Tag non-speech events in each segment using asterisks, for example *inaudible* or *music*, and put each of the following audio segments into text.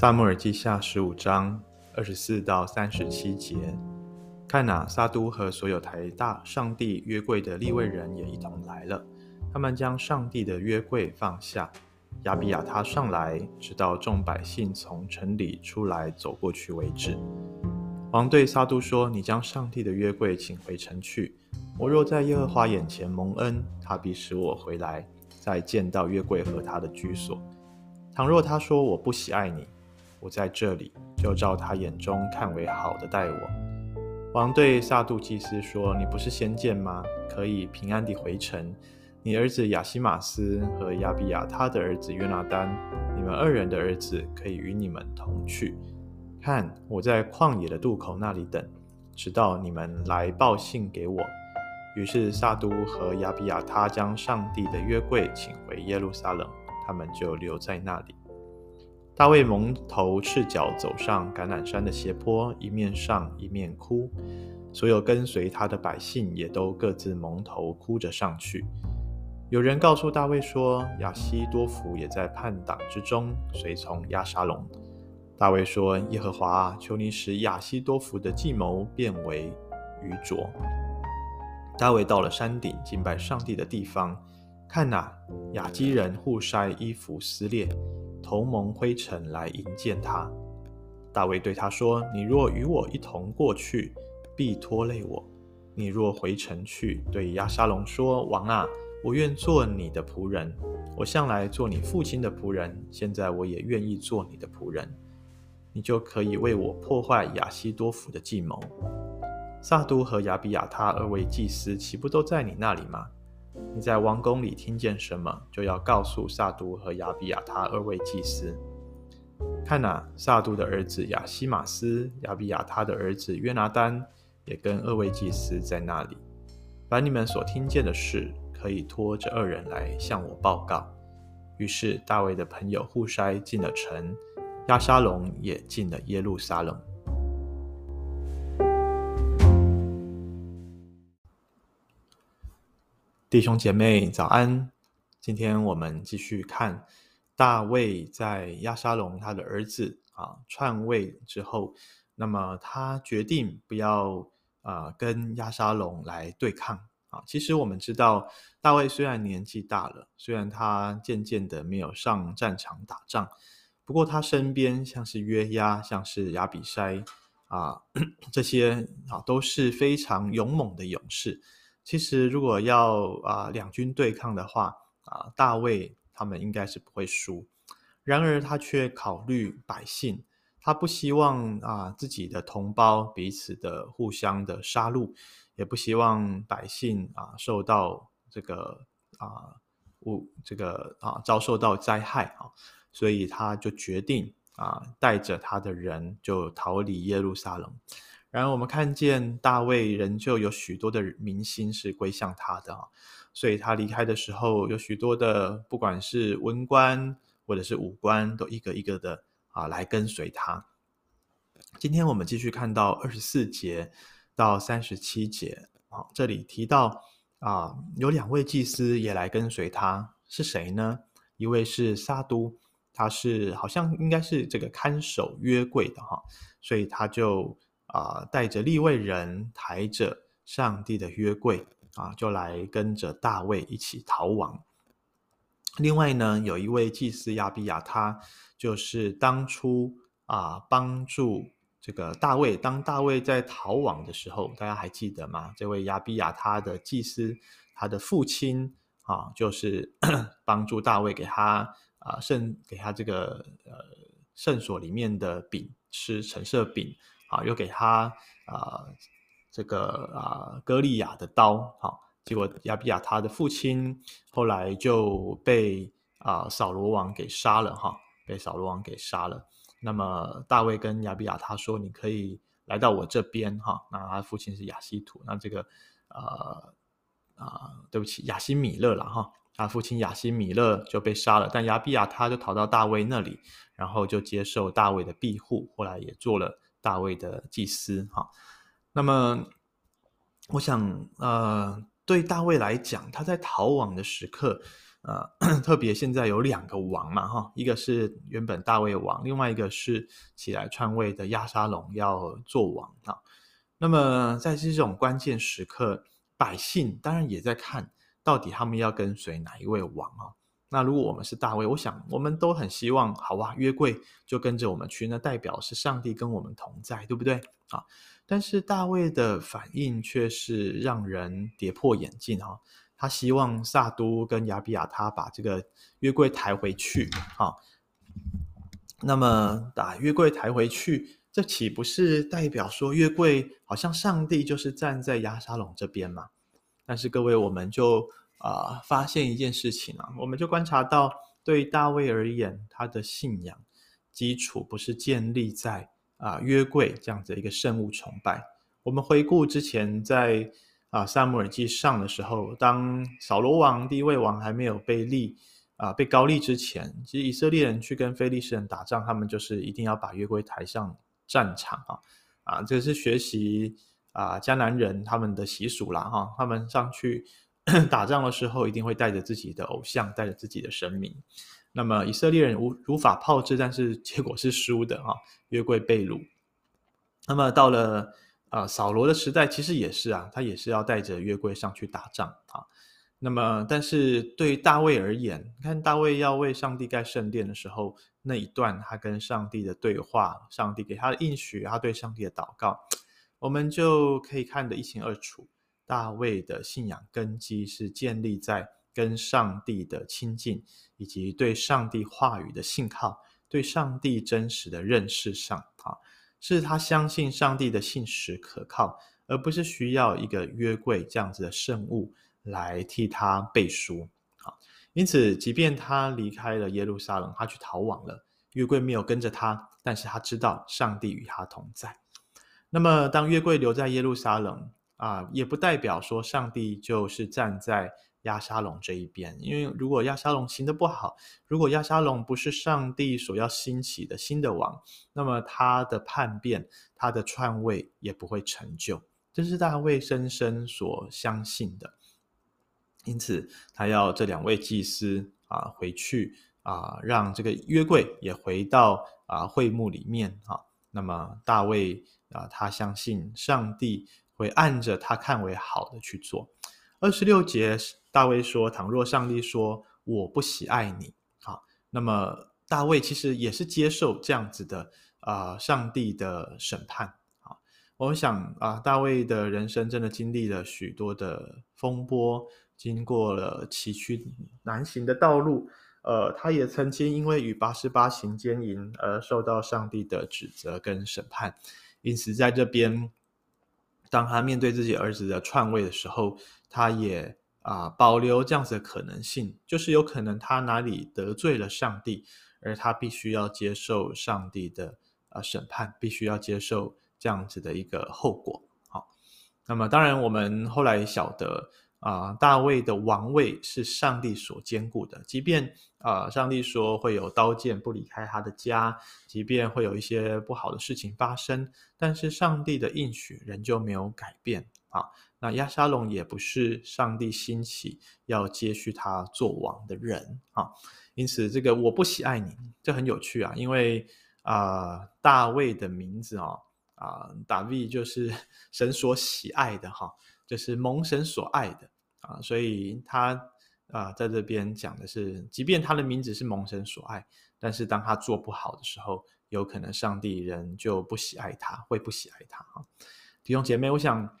撒母耳记下十五章二十四到三十七节，看哪，撒督和所有抬大上帝约柜的立位人也一同来了。他们将上帝的约柜放下，亚比亚他上来，直到众百姓从城里出来走过去为止。王对撒督说：“你将上帝的约柜请回城去。我若在耶和华眼前蒙恩，他必使我回来，再见到约柜和他的居所。倘若他说我不喜爱你，我在这里，就照他眼中看为好的待我。王对撒督祭司说：“你不是先见吗？可以平安地回城。你儿子亚西马斯和亚比亚他的儿子约拿单，你们二人的儿子可以与你们同去。看，我在旷野的渡口那里等，直到你们来报信给我。”于是撒都和亚比亚他将上帝的约柜请回耶路撒冷，他们就留在那里。大卫蒙头赤脚走上橄榄山的斜坡，一面上一面哭。所有跟随他的百姓也都各自蒙头哭着上去。有人告诉大卫说，亚希多弗也在叛党之中，随从押沙龙。大卫说：“耶和华，求你使亚希多弗的计谋变为愚拙。”大卫到了山顶敬拜上帝的地方，看哪，亚基人互筛衣服撕裂。同蒙灰尘来迎见他。大卫对他说：“你若与我一同过去，必拖累我；你若回城去，对亚沙龙说：‘王啊，我愿做你的仆人。我向来做你父亲的仆人，现在我也愿意做你的仆人。’你就可以为我破坏亚希多弗的计谋。撒督和亚比亚他二位祭司岂不都在你那里吗？”你在王宫里听见什么，就要告诉撒督和亚比亚他二位祭司。看哪，撒督的儿子亚希玛斯、亚比亚他的儿子约拿单也跟二位祭司在那里。把你们所听见的事，可以托这二人来向我报告。于是大卫的朋友户筛进了城，亚沙龙也进了耶路撒冷。弟兄姐妹早安，今天我们继续看大卫在押沙龙他的儿子啊篡位之后，那么他决定不要啊跟押沙龙来对抗啊。其实我们知道，大卫虽然年纪大了，虽然他渐渐的没有上战场打仗，不过他身边像是约押，像是亚比筛啊 *clears throat* 这些啊都是非常勇猛的勇士。其实，如果要啊、呃、两军对抗的话，啊、大卫他们应该是不会输。然而他却考虑百姓，他不希望啊、自己的同胞彼此的互相的杀戮，也不希望百姓啊、受到这个啊误、呃、这个啊、遭受到灾害啊，所以他就决定啊、带着他的人就逃离耶路撒冷。然后我们看见大卫仍旧有许多的民心是归向他的，所以他离开的时候，有许多的不管是文官或者是武官，都一个一个的啊来跟随他。今天我们继续看到二十四节到三十七节，啊，这里提到啊有两位祭司也来跟随他，是谁呢？一位是撒都，他是好像应该是这个看守约柜的哈，所以他就。啊，带着立位人，抬着上帝的约柜啊，就来跟着大卫一起逃亡。另外呢，有一位祭司亚比亚他，就是当初啊帮助这个大卫，当大卫在逃亡的时候，大家还记得吗？这位亚比亚他的祭司，他的父亲啊，就是 *coughs* 帮助大卫给他啊圣给他这个呃圣所里面的饼吃陈设饼。啊，又给他啊、这个啊，歌利亚的刀，好、结果亚比亚他的父亲后来就被啊扫罗王给杀了，哈、被扫罗王给杀了。那么大卫跟亚比亚他说：“你可以来到我这边，哈、”那他父亲是亚希土，那这个啊啊，对不起，亚希米勒了，哈、他父亲亚希米勒就被杀了，但亚比亚他就逃到大卫那里，然后就接受大卫的庇护，后来也做了。大卫的祭司，哈，那么我想，呃，对大卫来讲，他在逃亡的时刻，呃，*coughs* 特别现在有两个王嘛，哈，一个是原本大卫王，另外一个是起来篡位的亚沙龙要做王啊。那么在这种关键时刻，百姓当然也在看到底他们要跟随哪一位王啊。那如果我们是大卫，我想我们都很希望，好吧，约柜就跟着我们去，那代表是上帝跟我们同在，对不对啊？但是大卫的反应却是让人跌破眼镜哈。他希望撒都跟亚比亚他把这个约柜抬回去，啊，那么把约柜抬回去，这岂不是代表说约柜好像上帝就是站在押沙龙这边吗？但是各位，我们就啊、呃、发现一件事情啊，我们就观察到，对大卫而言，他的信仰基础不是建立在啊、呃、约柜这样子的一个圣物崇拜。我们回顾之前在。啊，撒母耳记上的时候，当扫罗王第一位王还没有被立啊，被高立之前，其实以色列人去跟非利士人打仗，他们就是一定要把约柜抬上战场啊啊，这是学习啊迦南人他们的习俗啦哈，他们上去 *clears throat* 打仗的时候，一定会带着自己的偶像，带着自己的神明。那么以色列人无如法炮制，但是结果是输的哈，约柜被掳。那么到了。啊，扫罗的时代其实也是啊，他也是要带着约柜上去打仗啊。那么，但是对大卫而言，看大卫要为上帝盖圣殿的时候，那一段他跟上帝的对话，上帝给他的应许，他对上帝的祷告，我们就可以看得一清二楚。大卫的信仰根基是建立在跟上帝的亲近，以及对上帝话语的信靠，对上帝真实的认识上啊。是他相信上帝的信实可靠，而不是需要一个约柜这样子的圣物来替他背书。啊，因此，即便他离开了耶路撒冷，他去逃亡了，约柜没有跟着他，但是他知道上帝与他同在。那么，当约柜留在耶路撒冷啊，也不代表说上帝就是站在。押沙龙这一边，因为如果押沙龙行得不好，如果押沙龙不是上帝所要兴起的新的王，那么他的叛变、他的篡位也不会成就。这是大卫深深所相信的。因此，他要这两位祭司啊回去啊，让这个约柜也回到啊会幕里面啊。那么大卫啊，他相信上帝会按着他看为好的去做。二十六节。大卫说：“倘若上帝说我不喜爱你，好，那么大卫其实也是接受这样子的啊、上帝的审判。好，我想啊、大卫的人生真的经历了许多的风波，经过了崎岖难行的道路。呃，他也曾经因为与拔示巴行奸淫而受到上帝的指责跟审判。因此，在这边，当他面对自己儿子的篡位的时候，他也。”啊，保留这样子的可能性，就是有可能他哪里得罪了上帝，而他必须要接受上帝的啊审判，必须要接受这样子的一个后果。好，那么当然我们后来晓得啊，大卫的王位是上帝所坚固的，即便啊上帝说会有刀剑不离开他的家，即便会有一些不好的事情发生，但是上帝的应许仍旧没有改变啊。那亚沙龙也不是上帝兴起要接续他做王的人啊，因此这个我不喜爱你，这很有趣啊，因为啊、大卫的名字啊啊，大卫就是 *laughs* 神所喜爱的哈，就是蒙神所爱的啊，所以他啊在这边讲的是，即便他的名字是蒙神所爱，但是当他做不好的时候，有可能上帝人就不喜爱他，会不喜爱他啊。弟兄姐妹，我想。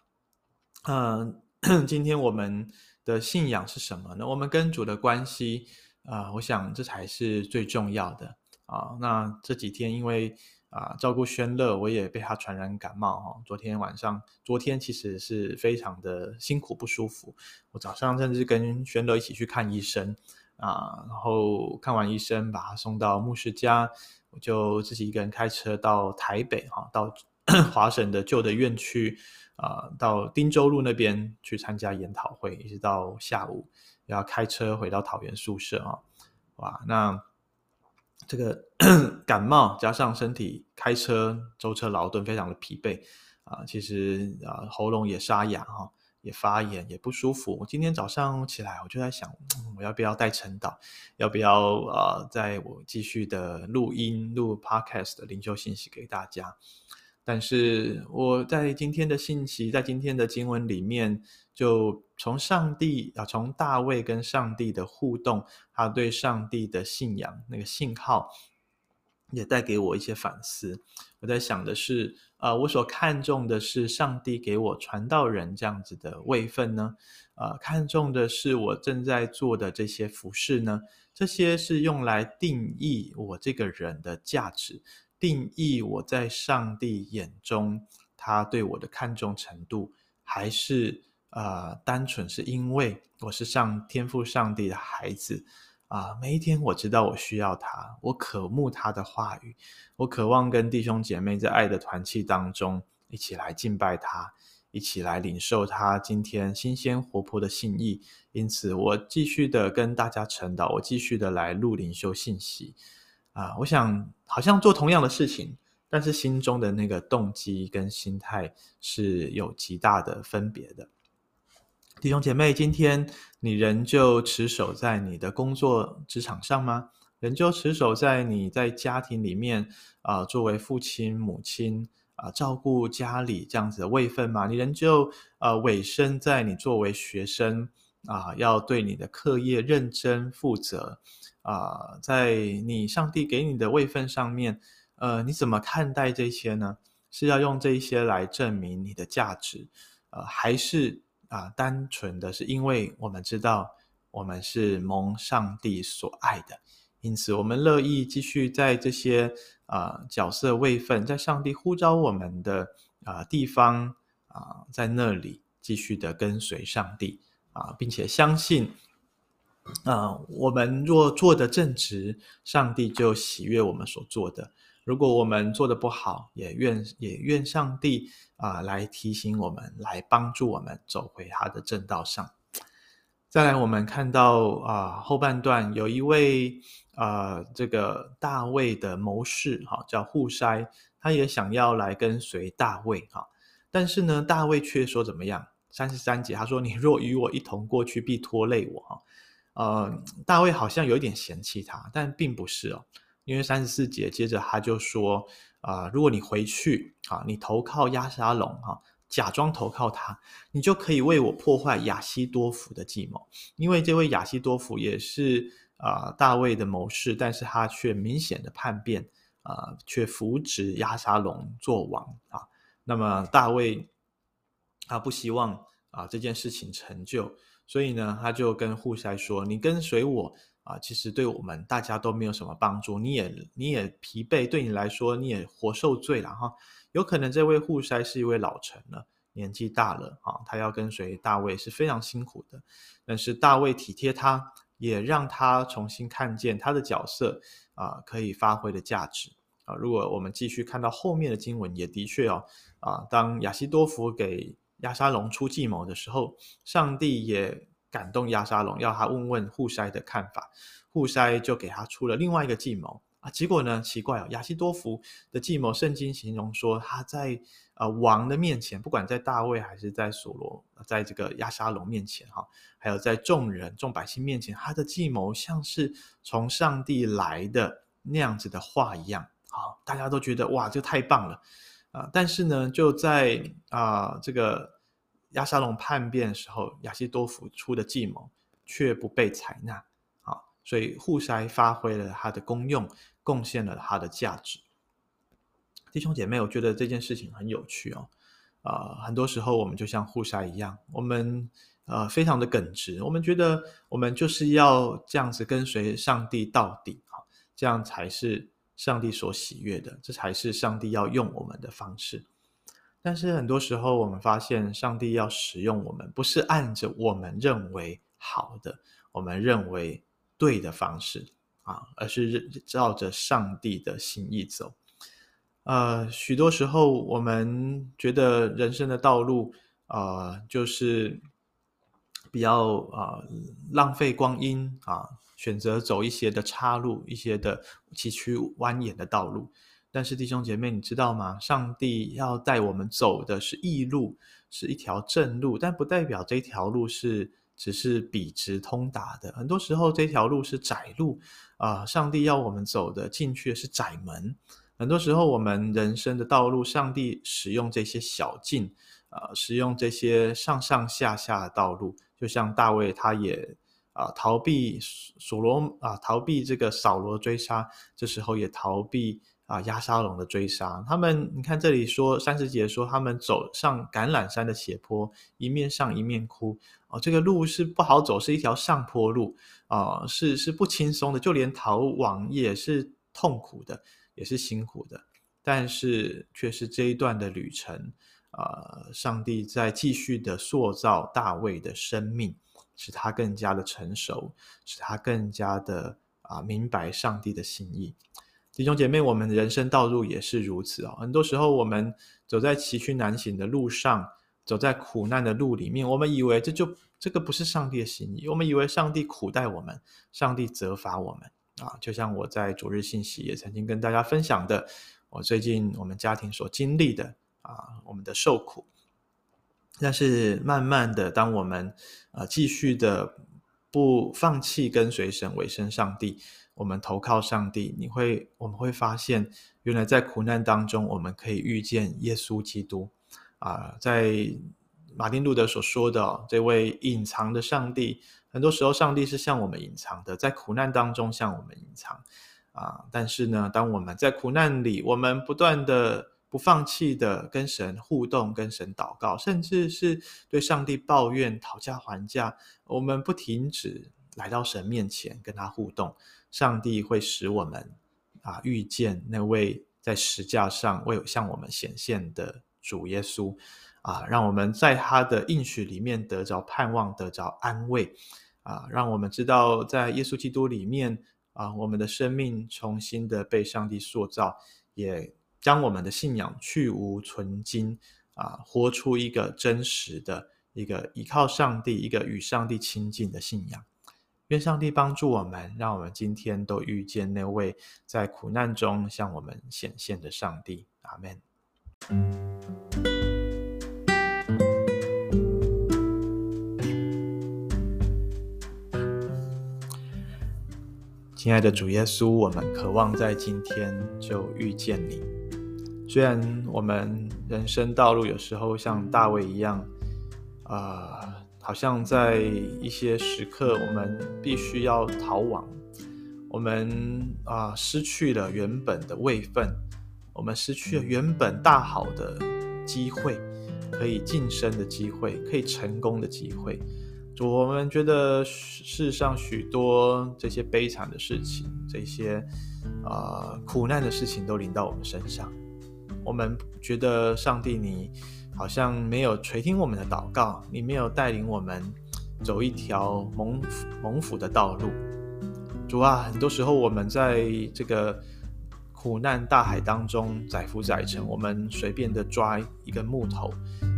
嗯、*coughs* 今天我们的信仰是什么呢？我们跟主的关系啊、我想这才是最重要的啊。那这几天因为啊照顾轩乐，我也被他传染感冒哈。昨天晚上，昨天其实是非常的辛苦不舒服。我早上甚至跟轩乐一起去看医生啊，然后看完医生把他送到牧师家，我就自己一个人开车到台北哈，到 *coughs* 华神的旧的院区。啊、到汀州路那边去参加研讨会，一直到下午要开车回到桃园宿舍啊、哇，那这个 *clears throat* 感冒加上身体开车舟车劳顿，非常的疲惫啊、其实啊、喉咙也沙哑哈、也发炎，也不舒服。我今天早上起来，我就在想，我要不要带晨祷？要不要啊，在我继续的录音录 podcast 的灵修信息给大家？但是我在今天的信息，在今天的经文里面，就从上帝啊，从大卫跟上帝的互动，他对上帝的信仰那个信号。也带给我一些反思。我在想的是，呃，我所看重的是上帝给我传道人这样子的位分呢？呃，看重的是我正在做的这些服饰呢？这些是用来定义我这个人的价值，定义我在上帝眼中他对我的看重程度，还是呃，单纯是因为我是上天赋上帝的孩子？啊，每一天我知道我需要他，我渴慕他的话语，我渴望跟弟兄姐妹在爱的团契当中一起来敬拜他，一起来领受他今天新鲜活泼的信意。因此，我继续的跟大家晨祷，我继续的来录领修信息。啊，我想好像做同样的事情，但是心中的那个动机跟心态是有极大的分别的。弟兄姐妹，今天你仍旧持守在你的工作职场上吗？仍旧持守在你在家庭里面啊、作为父亲、母亲啊、照顾家里这样子的位分吗？你仍旧呃委身在你作为学生啊、要对你的课业认真负责啊、在你上帝给你的位分上面，呃，你怎么看待这些呢？是要用这些来证明你的价值，呃，还是？啊，单纯的是因为我们知道我们是蒙上帝所爱的，因此我们乐意继续在这些啊角色位分，在上帝呼召我们的啊地方啊，在那里继续的跟随上帝啊，并且相信啊，我们若做得正直，上帝就喜悦我们所做的。如果我们做得不好，也愿也愿上帝啊、来提醒我们，来帮助我们走回他的正道上。再来，我们看到啊、后半段有一位啊、呃、这个大卫的谋士哈、叫户筛，他也想要来跟随大卫哈、但是呢，大卫却说怎么样？三十三节他说：“你若与我一同过去，必拖累我。”哈，呃，大卫好像有一点嫌弃他，但并不是哦。因为三十四节，接着他就说：“啊、如果你回去啊，你投靠亚沙龙哈，假装投靠他，你就可以为我破坏亚西多弗的计谋。因为这位亚西多弗也是啊、大卫的谋士，但是他却明显的叛变啊、却扶植亚沙龙做王啊。那么大卫他不希望啊这件事情成就，所以呢，他就跟户筛说：‘你跟随我。’啊，其实对我们大家都没有什么帮助，你也你也疲惫，对你来说你也活受罪了哈。有可能这位户筛是一位老臣了，年纪大了啊，他要跟随大卫是非常辛苦的。但是大卫体贴他，也让他重新看见他的角色啊，可以发挥的价值啊。如果我们继续看到后面的经文，也的确哦啊，当亚西多弗给亚沙龙出计谋的时候，上帝也。感动亚沙龙，要他问问户筛的看法，户筛就给他出了另外一个计谋啊。结果呢，奇怪哦，亚西多弗的计谋，圣经形容说他在呃王的面前，不管在大卫还是在所罗，在这个亚沙龙面前哈，还有在众人众百姓面前，他的计谋像是从上帝来的那样子的话一样，好，大家都觉得哇，这太棒了啊！但是呢，就在啊这个。亚沙龙叛变的时候，亚希多弗出的计谋却不被采纳，啊，所以户筛发挥了他的功用，贡献了他的价值。弟兄姐妹，我觉得这件事情很有趣哦，啊、很多时候我们就像户筛一样，我们呃非常的耿直，我们觉得我们就是要这样子跟随上帝到底，啊，这样才是上帝所喜悦的，这才是上帝要用我们的方式。但是很多时候，我们发现上帝要使用我们，不是按着我们认为好的、我们认为对的方式啊，而是照着上帝的心意走。呃，许多时候我们觉得人生的道路啊、呃，就是比较啊、呃、浪费光阴啊，选择走一些的岔路、一些的崎岖蜿蜒的道路。但是弟兄姐妹，你知道吗？上帝要带我们走的是异路，是一条正路，但不代表这条路是只是笔直通达的。很多时候，这条路是窄路啊、上帝要我们走的进去的是窄门。很多时候，我们人生的道路，上帝使用这些小径啊、使用这些上上下下的道路，就像大卫，他也。啊，逃避所罗啊，逃避这个扫罗追杀，这时候也逃避啊押沙龙的追杀。他们，你看这里说三十节说，他们走上橄榄山的斜坡，一面上一面哭。哦，这个路是不好走，是一条上坡路啊，是是不轻松的，就连逃亡也是痛苦的，也是辛苦的。但是却是这一段的旅程啊，上帝在继续的塑造大卫的生命。使他更加的成熟，使他更加的啊明白上帝的心意。弟兄姐妹，我们的人生道路也是如此哦。很多时候，我们走在崎岖难行的路上，走在苦难的路里面，我们以为这就这个不是上帝的心意，我们以为上帝苦待我们，上帝责罚我们啊。就像我在主日信息也曾经跟大家分享的，我最近我们家庭所经历的啊，我们的受苦。但是慢慢的，当我们呃继续的不放弃跟随神、委身上帝，我们投靠上帝，你会我们会发现，原来在苦难当中，我们可以遇见耶稣基督啊、在马丁路德所说的、哦、这位隐藏的上帝，很多时候上帝是向我们隐藏的，在苦难当中向我们隐藏啊、但是呢，当我们在苦难里，我们不断的。不放弃的跟神互动，跟神祷告，甚至是对上帝抱怨、讨价还价。我们不停止来到神面前跟他互动，上帝会使我们啊遇见那位在十架上为向我们显现的主耶稣啊，让我们在他的应许里面得着盼望，得着安慰啊，让我们知道在耶稣基督里面啊，我们的生命重新的被上帝塑造，也。将我们的信仰去芜存菁啊，活出一个真实的一个依靠上帝、一个与上帝亲近的信仰。愿上帝帮助我们，让我们今天都遇见那位在苦难中向我们显现的上帝。阿门。亲爱的主耶稣，我们渴望在今天就遇见你。虽然我们人生道路有时候像大卫一样，啊、好像在一些时刻我们必须要逃亡，我们啊、失去了原本的位分，我们失去了原本大好的机会，可以晋升的机会，可以成功的机会。主，我们觉得世上许多这些悲惨的事情，这些啊、苦难的事情都临到我们身上。我们觉得上帝，你好像没有垂听我们的祷告，你没有带领我们走一条蒙蒙福的道路。主啊，很多时候我们在这个苦难大海当中载浮载沉，我们随便的抓一根木头，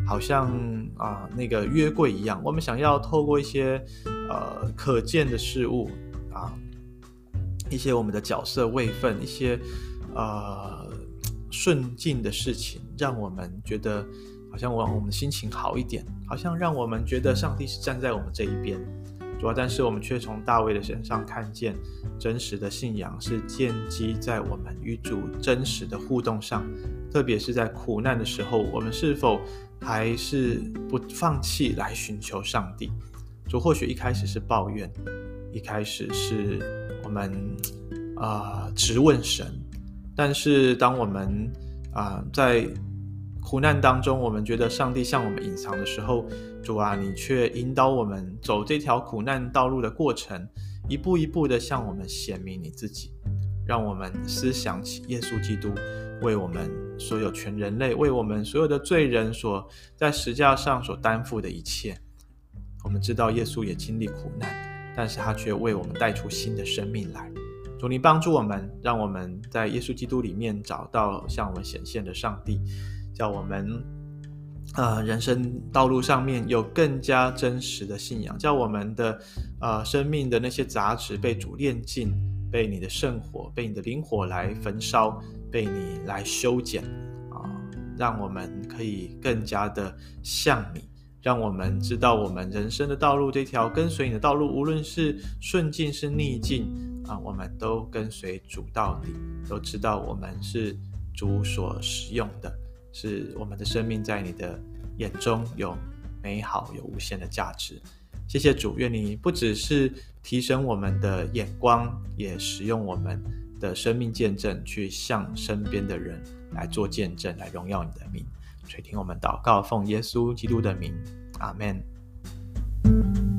好像啊那个约柜一样，我们想要透过一些呃可见的事物啊，一些我们的角色位分，一些呃。顺境的事情，让我们觉得好像我我们的心情好一点，好像让我们觉得上帝是站在我们这一边。主要，但是我们却从大卫的身上看见，真实的信仰是建基在我们与主真实的互动上，特别是在苦难的时候，我们是否还是不放弃来寻求上帝？主或许一开始是抱怨，一开始是我们啊、呃、质问神。但是，当我们啊、在苦难当中，我们觉得上帝向我们隐藏的时候，主啊，你却引导我们走这条苦难道路的过程，一步一步的向我们显明你自己，让我们思想起耶稣基督为我们所有全人类，为我们所有的罪人所在十架上所担负的一切。我们知道耶稣也经历苦难，但是他却为我们带出新的生命来。主，你帮助我们，让我们在耶稣基督里面找到向我们显现的上帝，叫我们，呃，人生道路上面有更加真实的信仰，叫我们的，呃，生命的那些杂质被主炼净，被你的圣火，被你的灵火来焚烧，被你来修剪啊，让我们可以更加的像你，让我们知道我们人生的道路，这条跟随你的道路，无论是顺境是逆境啊，我们都跟随主到底，都知道我们是主所使用的，是我们的生命在你的眼中有美好，有无限的价值。谢谢主，愿你不只是提升我们的眼光，也使用我们的生命见证，去向身边的人来做见证，来荣耀你的名。垂听我们祷告，奉耶稣基督的名，阿门。